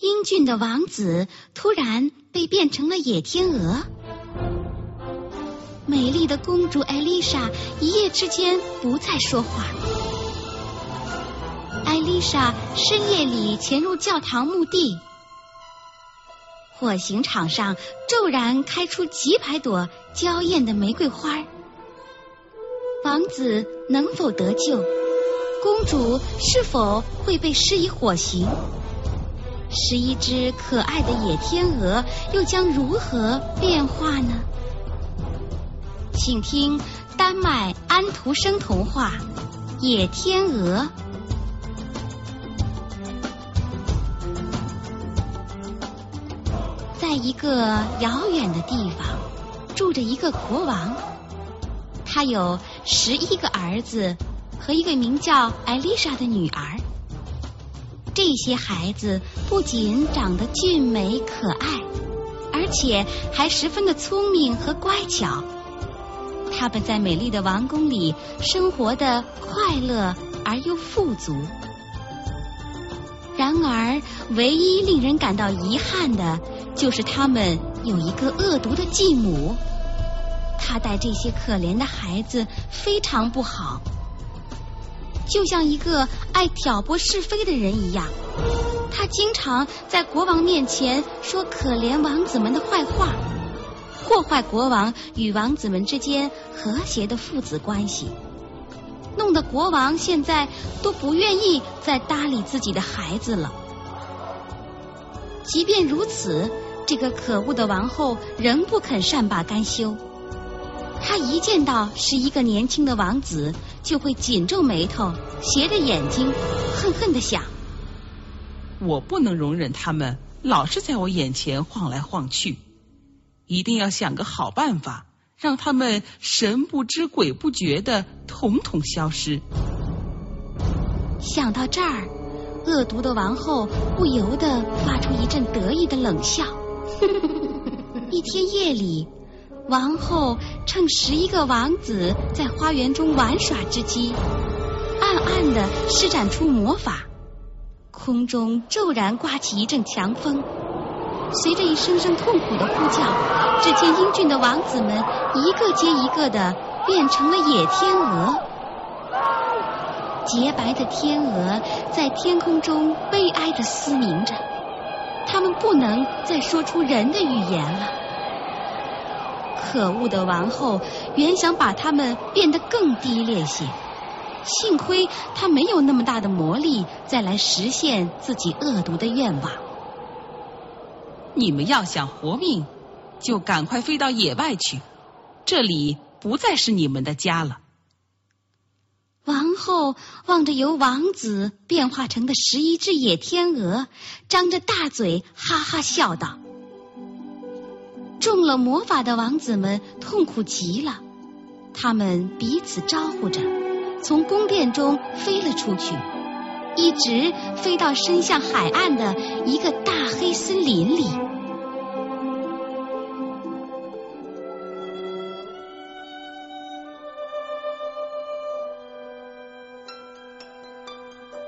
英俊的王子突然被变成了野天鹅。美丽的公主艾丽莎一夜之间不再说话。艾丽莎深夜里潜入教堂墓地，火刑场上骤然开出几百朵娇艳的玫瑰花。王子能否得救？公主是否会被施以火刑？十一只可爱的野天鹅又将如何变化呢？请听丹麦安徒生童话《野天鹅》。在一个遥远的地方，住着一个国王，他有十一个儿子和一个名叫艾丽莎的女儿。这些孩子不仅长得俊美可爱，而且还十分的聪明和乖巧。他们在美丽的王宫里生活的快乐而又富足。然而，唯一令人感到遗憾的，就是他们有一个恶毒的继母。他待这些可怜的孩子非常不好，就像一个爱挑拨是非的人一样。他经常在国王面前说可怜王子们的坏话。破坏国王与王子们之间和谐的父子关系，弄得国王现在都不愿意再搭理自己的孩子了。即便如此，这个可恶的王后仍不肯善罢甘休。她一见到是一个年轻的王子，就会紧皱眉头，斜着眼睛，恨恨的想：我不能容忍他们老是在我眼前晃来晃去。一定要想个好办法，让他们神不知鬼不觉的统统消失。想到这儿，恶毒的王后不由得发出一阵得意的冷笑。一天夜里，王后趁十一个王子在花园中玩耍之机，暗暗的施展出魔法，空中骤然刮起一阵强风。随着一声声痛苦的呼叫，只见英俊的王子们一个接一个的变成了野天鹅。洁白的天鹅在天空中悲哀的嘶鸣着，他们不能再说出人的语言了。可恶的王后原想把他们变得更低劣些，幸亏她没有那么大的魔力，再来实现自己恶毒的愿望。你们要想活命，就赶快飞到野外去，这里不再是你们的家了。王后望着由王子变化成的十一只野天鹅，张着大嘴哈哈笑道：“中了魔法的王子们痛苦极了，他们彼此招呼着，从宫殿中飞了出去，一直飞到伸向海岸的一个大黑森林里。”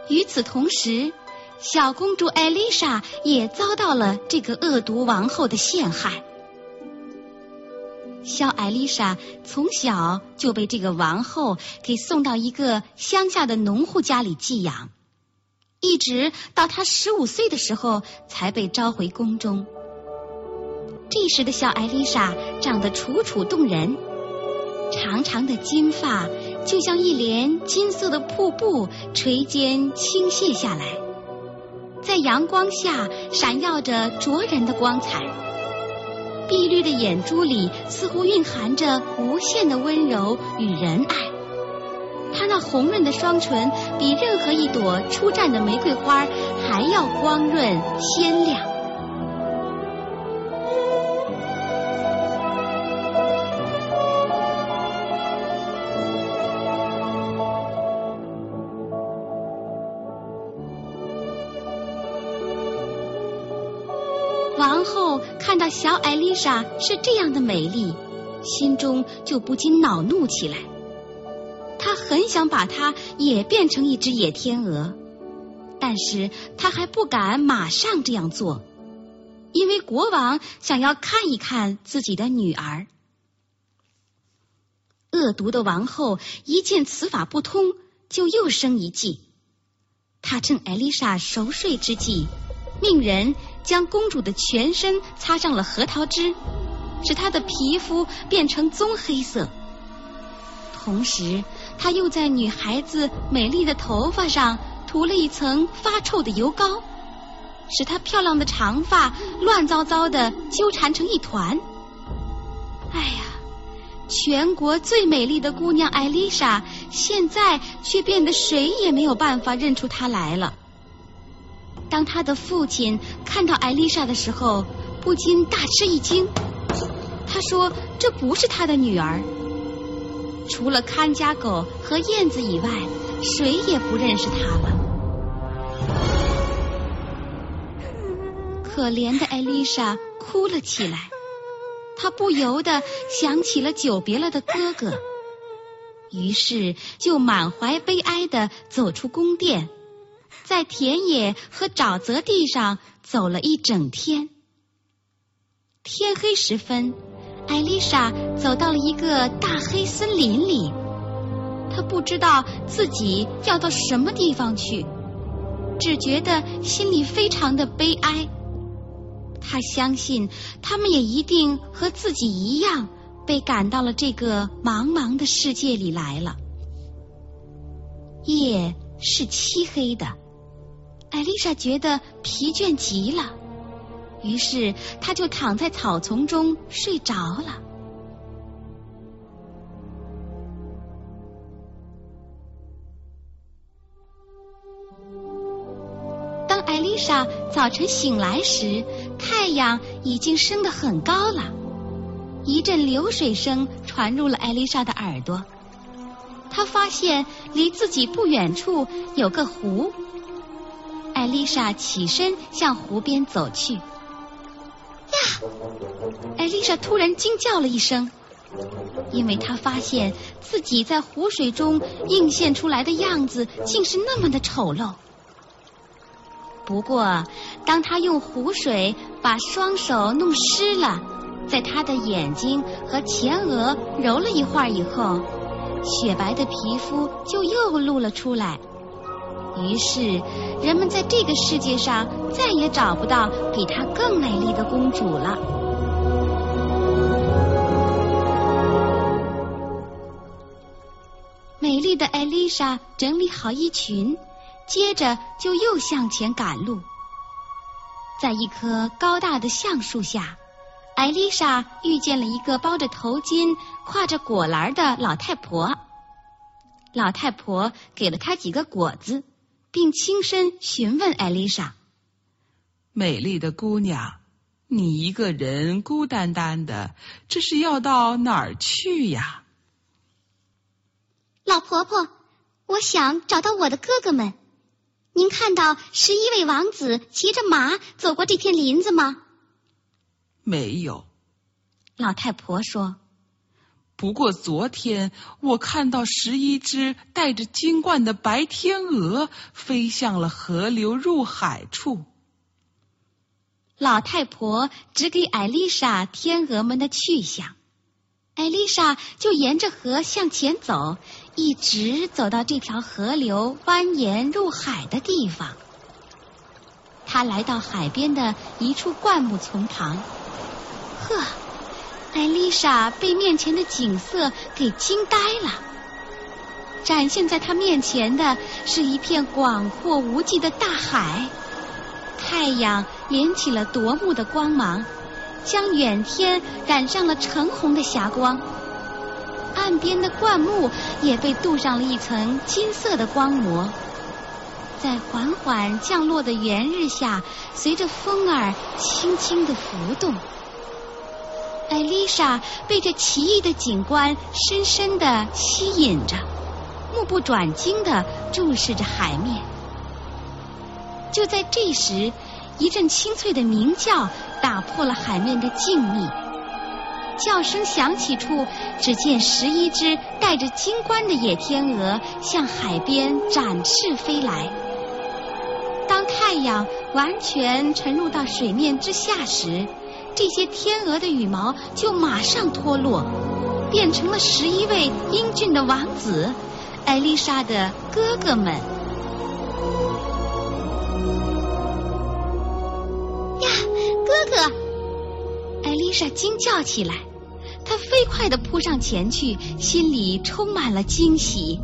与此同时，小公主艾丽莎也遭到了这个恶毒王后的陷害。小艾丽莎从小就被这个王后给送到一个乡下的农户家里寄养，一直到她十五岁的时候才被召回宫中。这时的小艾丽莎长得楚楚动人，长长的金发。就像一帘金色的瀑布垂肩倾泻下来，在阳光下闪耀着灼人的光彩。碧绿的眼珠里似乎蕴含着无限的温柔与仁爱。她那红润的双唇比任何一朵初绽的玫瑰花还要光润鲜亮。小艾丽莎是这样的美丽，心中就不禁恼怒起来。她很想把她也变成一只野天鹅，但是他还不敢马上这样做，因为国王想要看一看自己的女儿。恶毒的王后一见此法不通，就又生一计。她趁艾丽莎熟睡之际，命人将公主的全身擦上了核桃汁，使她的皮肤变成棕黑色。同时，他又在女孩子美丽的头发上涂了一层发臭的油膏，使她漂亮的长发乱糟糟的纠缠成一团。哎呀，全国最美丽的姑娘艾丽莎，现在却变得谁也没有办法认出她来了。当他的父亲看到艾丽莎的时候，不禁大吃一惊。他说：“这不是他的女儿。”除了看家狗和燕子以外，谁也不认识他了。可怜的艾丽莎哭了起来，她不由得想起了久别了的哥哥，于是就满怀悲哀的走出宫殿，在田野和沼泽地上走了一整天。天黑时分。艾丽莎走到了一个大黑森林里，她不知道自己要到什么地方去，只觉得心里非常的悲哀。她相信他们也一定和自己一样被赶到了这个茫茫的世界里来了。夜是漆黑的，艾丽莎觉得疲倦极了。于是，她就躺在草丛中睡着了。当艾丽莎早晨醒来时，太阳已经升得很高了。一阵流水声传入了艾丽莎的耳朵，他发现离自己不远处有个湖。艾丽莎起身向湖边走去。呀艾丽莎突然惊叫了一声，因为她发现自己在湖水中映现出来的样子竟是那么的丑陋。不过，当她用湖水把双手弄湿了，在她的眼睛和前额揉了一会儿以后，雪白的皮肤就又露了出来。于是，人们在这个世界上再也找不到比她更美丽的公主了。美丽的艾丽莎整理好衣裙，接着就又向前赶路。在一棵高大的橡树下，艾丽莎遇见了一个包着头巾、挎着果篮的老太婆。老太婆给了她几个果子。并轻声询问艾丽莎：“美丽的姑娘，你一个人孤单单的，这是要到哪儿去呀？”老婆婆，我想找到我的哥哥们。您看到十一位王子骑着马走过这片林子吗？没有。老太婆说。不过昨天我看到十一只带着金冠的白天鹅飞向了河流入海处。老太婆指给艾丽莎天鹅们的去向，艾丽莎就沿着河向前走，一直走到这条河流蜿蜒入海的地方。她来到海边的一处灌木丛旁，呵。艾丽莎被面前的景色给惊呆了。展现在她面前的是一片广阔无际的大海，太阳连起了夺目的光芒，将远天染上了橙红的霞光。岸边的灌木也被镀上了一层金色的光膜，在缓缓降落的圆日下，随着风儿轻轻的浮动。艾丽莎被这奇异的景观深深的吸引着，目不转睛的注视着海面。就在这时，一阵清脆的鸣叫打破了海面的静谧。叫声响起处，只见十一只带着金冠的野天鹅向海边展翅飞来。当太阳完全沉入到水面之下时，这些天鹅的羽毛就马上脱落，变成了十一位英俊的王子——艾丽莎的哥哥们。呀，哥哥！艾丽莎惊叫起来，她飞快地扑上前去，心里充满了惊喜。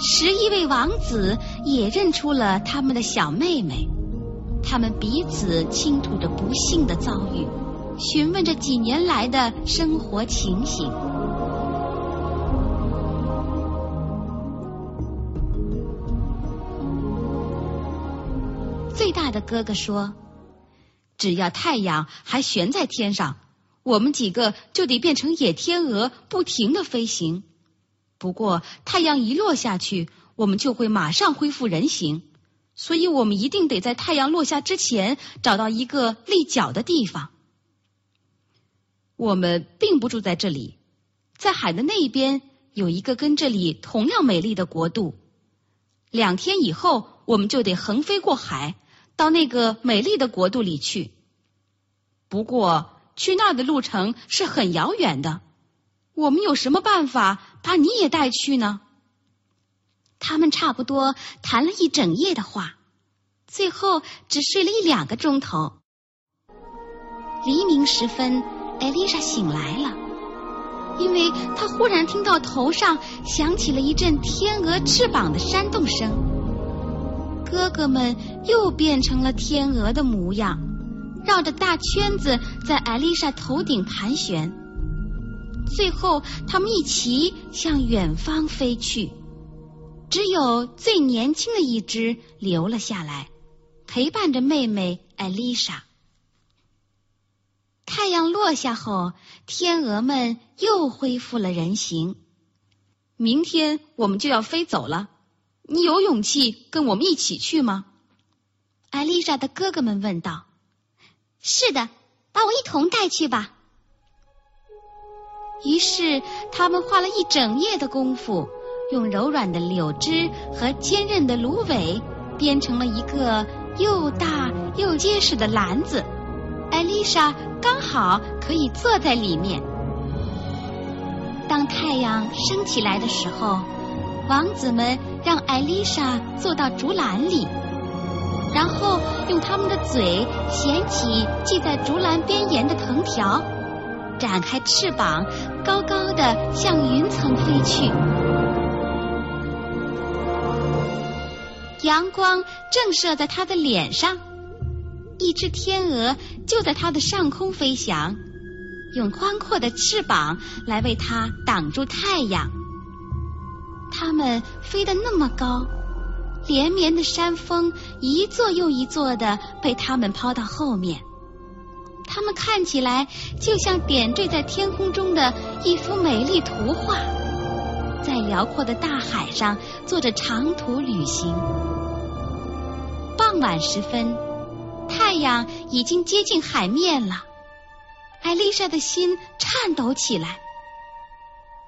十一位王子也认出了他们的小妹妹，他们彼此倾吐着不幸的遭遇，询问着几年来的生活情形。最大的哥哥说：“只要太阳还悬在天上，我们几个就得变成野天鹅，不停的飞行。”不过，太阳一落下去，我们就会马上恢复人形，所以我们一定得在太阳落下之前找到一个立脚的地方。我们并不住在这里，在海的那一边有一个跟这里同样美丽的国度。两天以后，我们就得横飞过海，到那个美丽的国度里去。不过，去那儿的路程是很遥远的。我们有什么办法把你也带去呢？他们差不多谈了一整夜的话，最后只睡了一两个钟头。黎明时分，艾丽莎醒来了，因为她忽然听到头上响起了一阵天鹅翅膀的扇动声。哥哥们又变成了天鹅的模样，绕着大圈子在艾丽莎头顶盘旋。最后，他们一齐向远方飞去，只有最年轻的一只留了下来，陪伴着妹妹艾丽莎。太阳落下后，天鹅们又恢复了人形。明天我们就要飞走了，你有勇气跟我们一起去吗？艾丽莎的哥哥们问道。是的，把我一同带去吧。于是，他们花了一整夜的功夫，用柔软的柳枝和坚韧的芦苇编成了一个又大又结实的篮子。艾丽莎刚好可以坐在里面。当太阳升起来的时候，王子们让艾丽莎坐到竹篮里，然后用他们的嘴衔起系在竹篮边沿的藤条。展开翅膀，高高的向云层飞去。阳光正射在他的脸上，一只天鹅就在他的上空飞翔，用宽阔的翅膀来为他挡住太阳。它们飞得那么高，连绵的山峰一座又一座的被它们抛到后面。它们看起来就像点缀在天空中的一幅美丽图画，在辽阔的大海上做着长途旅行。傍晚时分，太阳已经接近海面了，艾丽莎的心颤抖起来。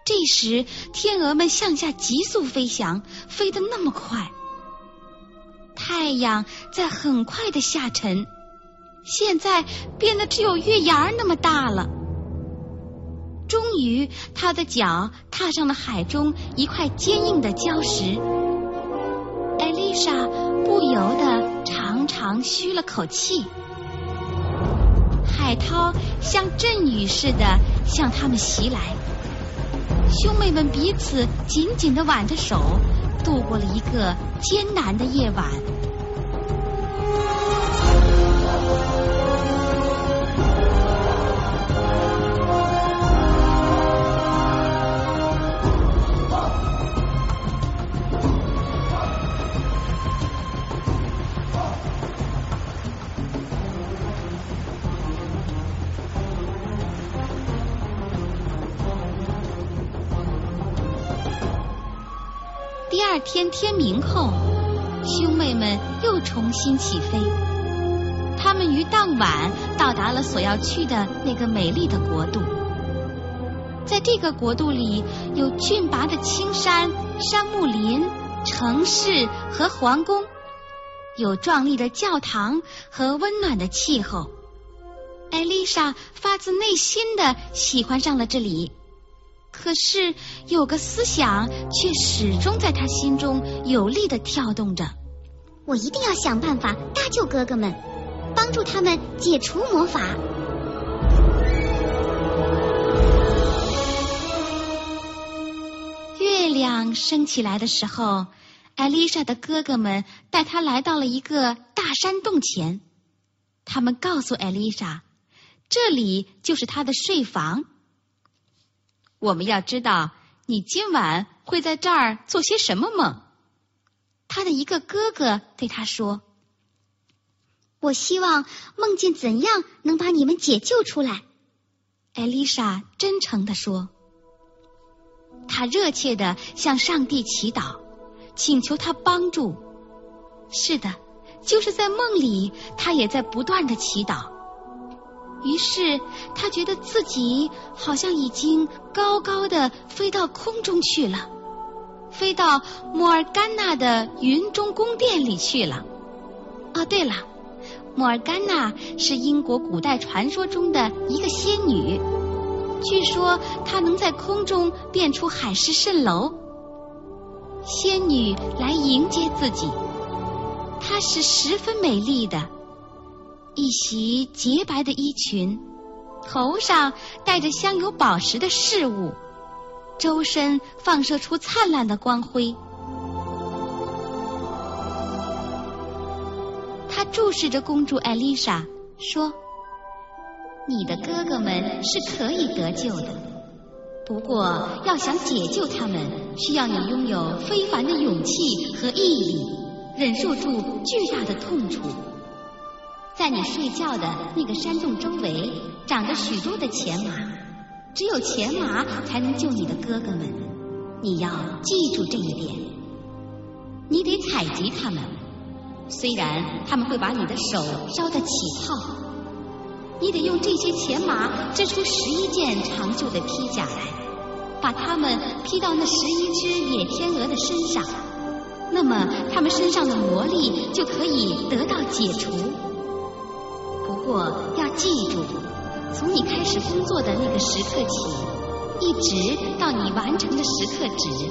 这时，天鹅们向下急速飞翔，飞得那么快，太阳在很快的下沉。现在变得只有月牙儿那么大了。终于，他的脚踏上了海中一块坚硬的礁石。艾丽莎不由得长长吁了口气。海涛像阵雨似的向他们袭来，兄妹们彼此紧紧的挽着手，度过了一个艰难的夜晚。天天明后，兄妹们又重新起飞。他们于当晚到达了所要去的那个美丽的国度。在这个国度里，有峻拔的青山、杉木林、城市和皇宫，有壮丽的教堂和温暖的气候。艾丽莎发自内心的喜欢上了这里，可是有个思想却始终在他心中有力的跳动着。我一定要想办法搭救哥哥们，帮助他们解除魔法。月亮升起来的时候，艾丽莎的哥哥们带她来到了一个大山洞前。他们告诉艾丽莎。这里就是她的睡房。我们要知道你今晚会在这儿做些什么梦。他的一个哥哥对他说：“我希望梦见怎样能把你们解救出来。”艾丽莎真诚的说：“他热切的向上帝祈祷，请求他帮助。是的，就是在梦里，他也在不断的祈祷。”于是他觉得自己好像已经高高的飞到空中去了，飞到摩尔甘娜的云中宫殿里去了。哦，对了，摩尔甘娜是英国古代传说中的一个仙女，据说她能在空中变出海市蜃楼。仙女来迎接自己，她是十分美丽的。一袭洁白的衣裙，头上戴着镶有宝石的饰物，周身放射出灿烂的光辉。他注视着公主艾丽莎，说：“你的哥哥们是可以得救的，不过要想解救他们，需要你拥有非凡的勇气和毅力，忍受住巨大的痛楚。”在你睡觉的那个山洞周围，长着许多的钱麻，只有钱麻才能救你的哥哥们。你要记住这一点。你得采集它们，虽然他们会把你的手烧得起泡。你得用这些钱麻织出十一件长袖的披甲来，把它们披到那十一只野天鹅的身上，那么它们身上的魔力就可以得到解除。不过要记住，从你开始工作的那个时刻起，一直到你完成的时刻止，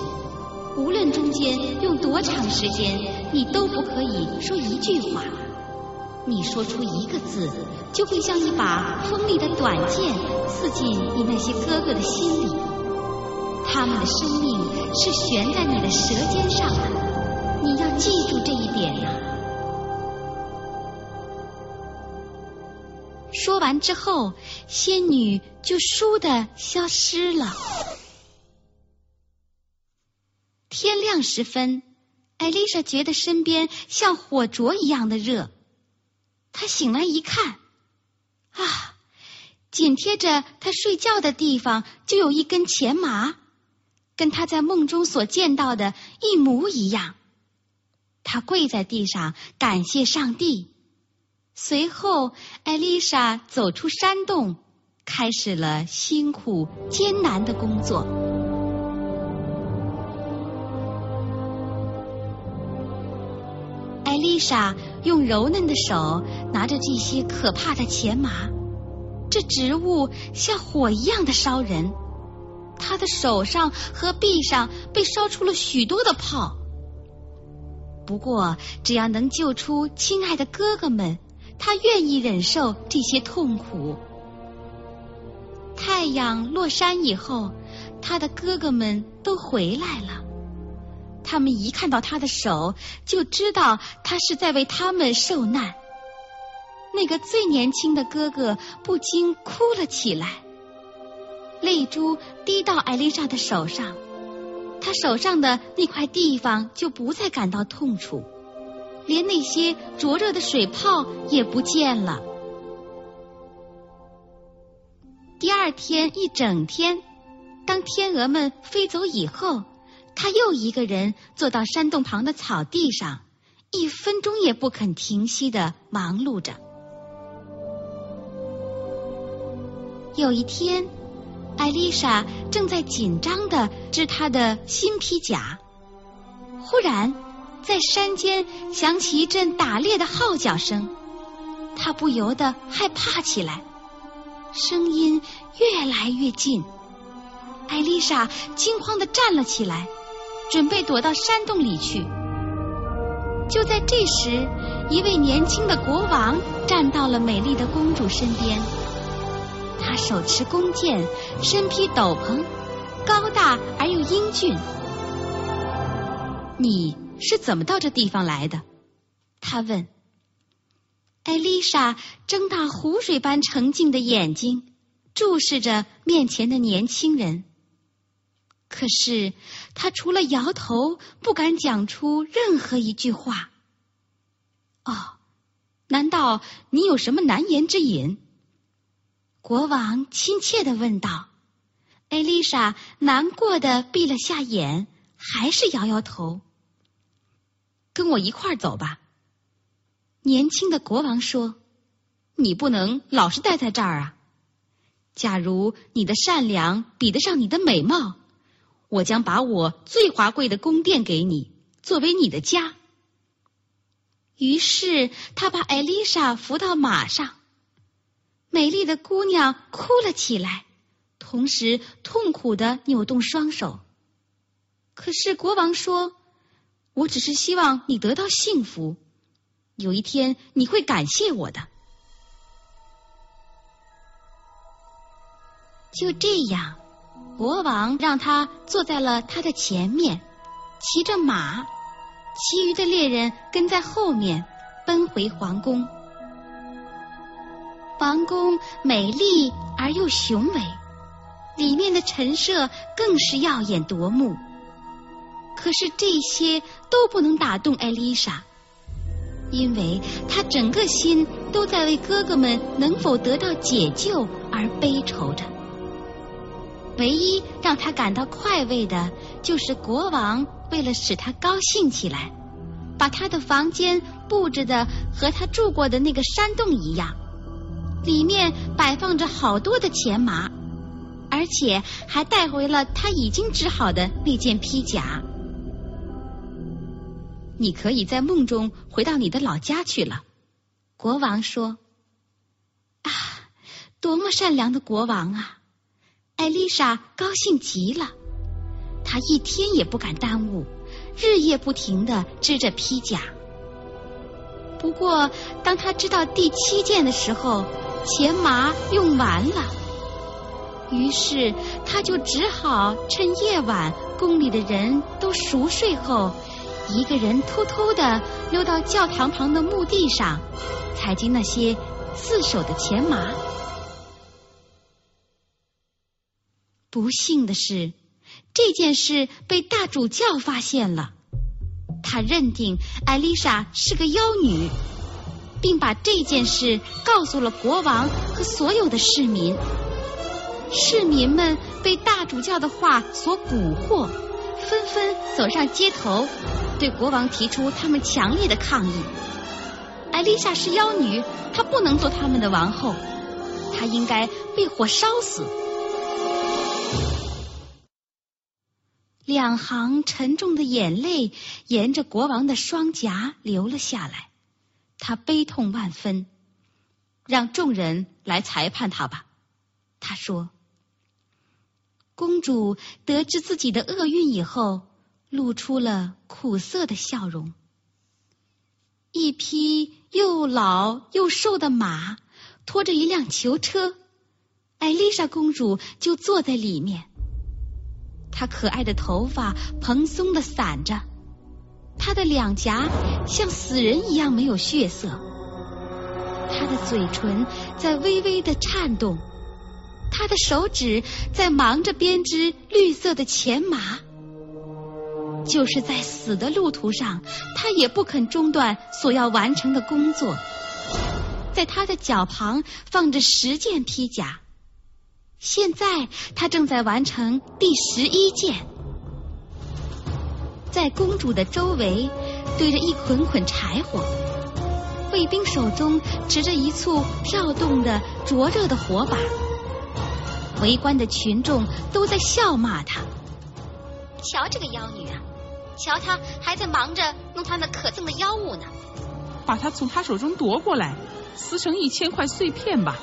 无论中间用多长时间，你都不可以说一句话。你说出一个字，就会像一把锋利的短剑刺进你那些哥哥的心里。他们的生命是悬在你的舌尖上的，你要记住这一点呐。说完之后，仙女就倏地消失了。天亮时分，艾丽莎觉得身边像火灼一样的热。她醒来一看，啊，紧贴着她睡觉的地方就有一根钱麻，跟她在梦中所见到的一模一样。她跪在地上感谢上帝。随后，艾丽莎走出山洞，开始了辛苦艰难的工作。艾丽莎用柔嫩的手拿着这些可怕的钱麻，这植物像火一样的烧人，她的手上和臂上被烧出了许多的泡。不过，只要能救出亲爱的哥哥们。他愿意忍受这些痛苦。太阳落山以后，他的哥哥们都回来了。他们一看到他的手，就知道他是在为他们受难。那个最年轻的哥哥不禁哭了起来，泪珠滴到艾丽莎的手上，他手上的那块地方就不再感到痛楚。连那些灼热的水泡也不见了。第二天一整天，当天鹅们飞走以后，他又一个人坐到山洞旁的草地上，一分钟也不肯停息的忙碌着。有一天，艾丽莎正在紧张的织她的新披甲，忽然。在山间响起一阵打猎的号角声，他不由得害怕起来。声音越来越近，艾丽莎惊慌的站了起来，准备躲到山洞里去。就在这时，一位年轻的国王站到了美丽的公主身边。他手持弓箭，身披斗篷，高大而又英俊。你是怎么到这地方来的？他问。艾丽莎睁大湖水般澄净的眼睛，注视着面前的年轻人。可是他除了摇头，不敢讲出任何一句话。哦，难道你有什么难言之隐？国王亲切的问道。艾丽莎难过的闭了下眼，还是摇摇头。跟我一块儿走吧。年轻的国王说：“你不能老是待在这儿啊！假如你的善良比得上你的美貌，我将把我最华贵的宫殿给你，作为你的家。”于是他把艾丽莎扶到马上，美丽的姑娘哭了起来，同时痛苦的扭动双手。可是国王说：“我只是希望你得到幸福。”有一天你会感谢我的。就这样，国王让他坐在了他的前面，骑着马，其余的猎人跟在后面，奔回皇宫。王宫美丽而又雄伟，里面的陈设更是耀眼夺目。可是这些都不能打动艾丽莎。因为她整个心都在为哥哥们能否得到解救而悲愁着。唯一让她感到快慰的，就是国王为了使她高兴起来，把他的房间布置的和他住过的那个山洞一样，里面摆放着好多的钱麻，而且还带回了他已经织好的那件披甲。你可以在梦中回到你的老家去了，国王说。啊，多么善良的国王啊！艾丽莎高兴极了，她一天也不敢耽误，日夜不停的织着披甲。不过，当她织到第七件的时候，钱麻用完了，于是她就只好趁夜晚宫里的人都熟睡后。一个人偷偷的溜到教堂旁的墓地上，采集那些刺手的钱麻。不幸的是，这件事被大主教发现了。他认定艾丽莎是个妖女，并把这件事告诉了国王和所有的市民。市民们被大主教的话所蛊惑，纷纷走上街头。对国王提出他们强烈的抗议。艾丽莎是妖女，她不能做他们的王后，她应该被火烧死。两行沉重的眼泪沿着国王的双颊流了下来，他悲痛万分。让众人来裁判他吧，他说。公主得知自己的厄运以后。露出了苦涩的笑容。一匹又老又瘦的马拖着一辆囚车，艾丽莎公主就坐在里面。她可爱的头发蓬松的散着，她的两颊像死人一样没有血色，她的嘴唇在微微的颤动，他的手指在忙着编织绿色的钱麻。就是在死的路途上，他也不肯中断所要完成的工作。在他的脚旁放着十件披甲，现在他正在完成第十一件。在公主的周围堆着一捆捆柴火，卫兵手中持着一簇跳动的灼热的火把，围观的群众都在笑骂他。瞧这个妖女啊！瞧她还在忙着弄她那可憎的妖物呢。把她从她手中夺过来，撕成一千块碎片吧。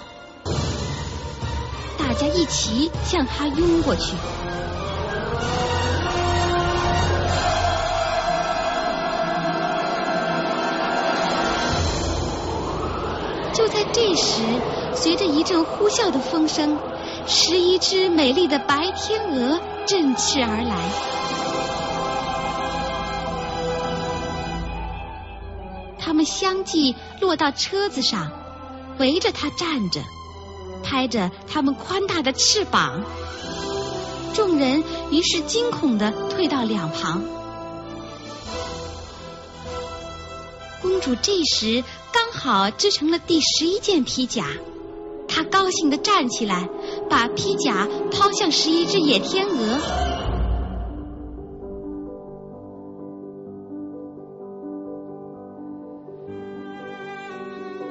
大家一起向他拥过去。就在这时，随着一阵呼啸的风声，十一只美丽的白天鹅振翅而来。它们相继落到车子上，围着它站着，拍着它们宽大的翅膀。众人于是惊恐的退到两旁。公主这时刚好织成了第十一件披甲，她高兴的站起来，把披甲抛向十一只野天鹅。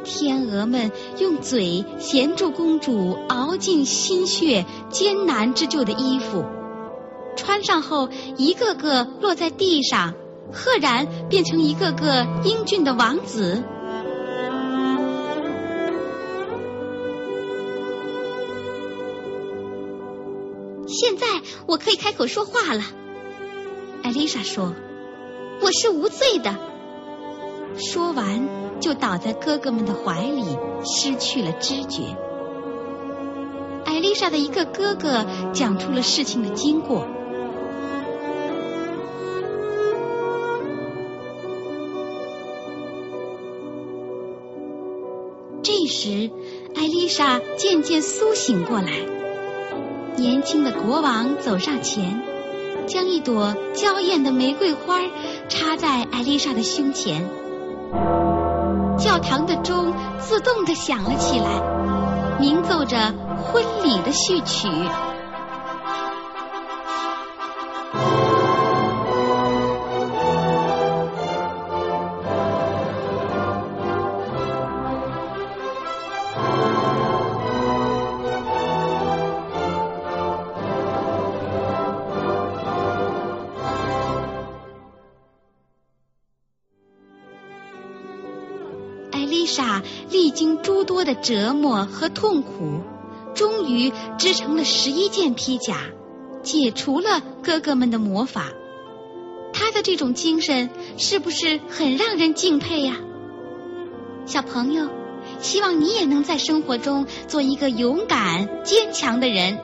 天鹅们用嘴衔住公主熬尽心血、艰难织就的衣服，穿上后一个个落在地上。赫然变成一个个英俊的王子。我可以开口说话了，艾丽莎说：“我是无罪的。”说完，就倒在哥哥们的怀里，失去了知觉。艾丽莎的一个哥哥讲出了事情的经过。这时，艾丽莎渐渐苏醒过来。年轻的国王走上前，将一朵娇艳的玫瑰花插在艾丽莎的胸前。教堂的钟自动的响了起来，鸣奏着婚礼的序曲。丽莎历经诸多的折磨和痛苦，终于织成了十一件披甲，解除了哥哥们的魔法。她的这种精神是不是很让人敬佩呀？小朋友，希望你也能在生活中做一个勇敢、坚强的人。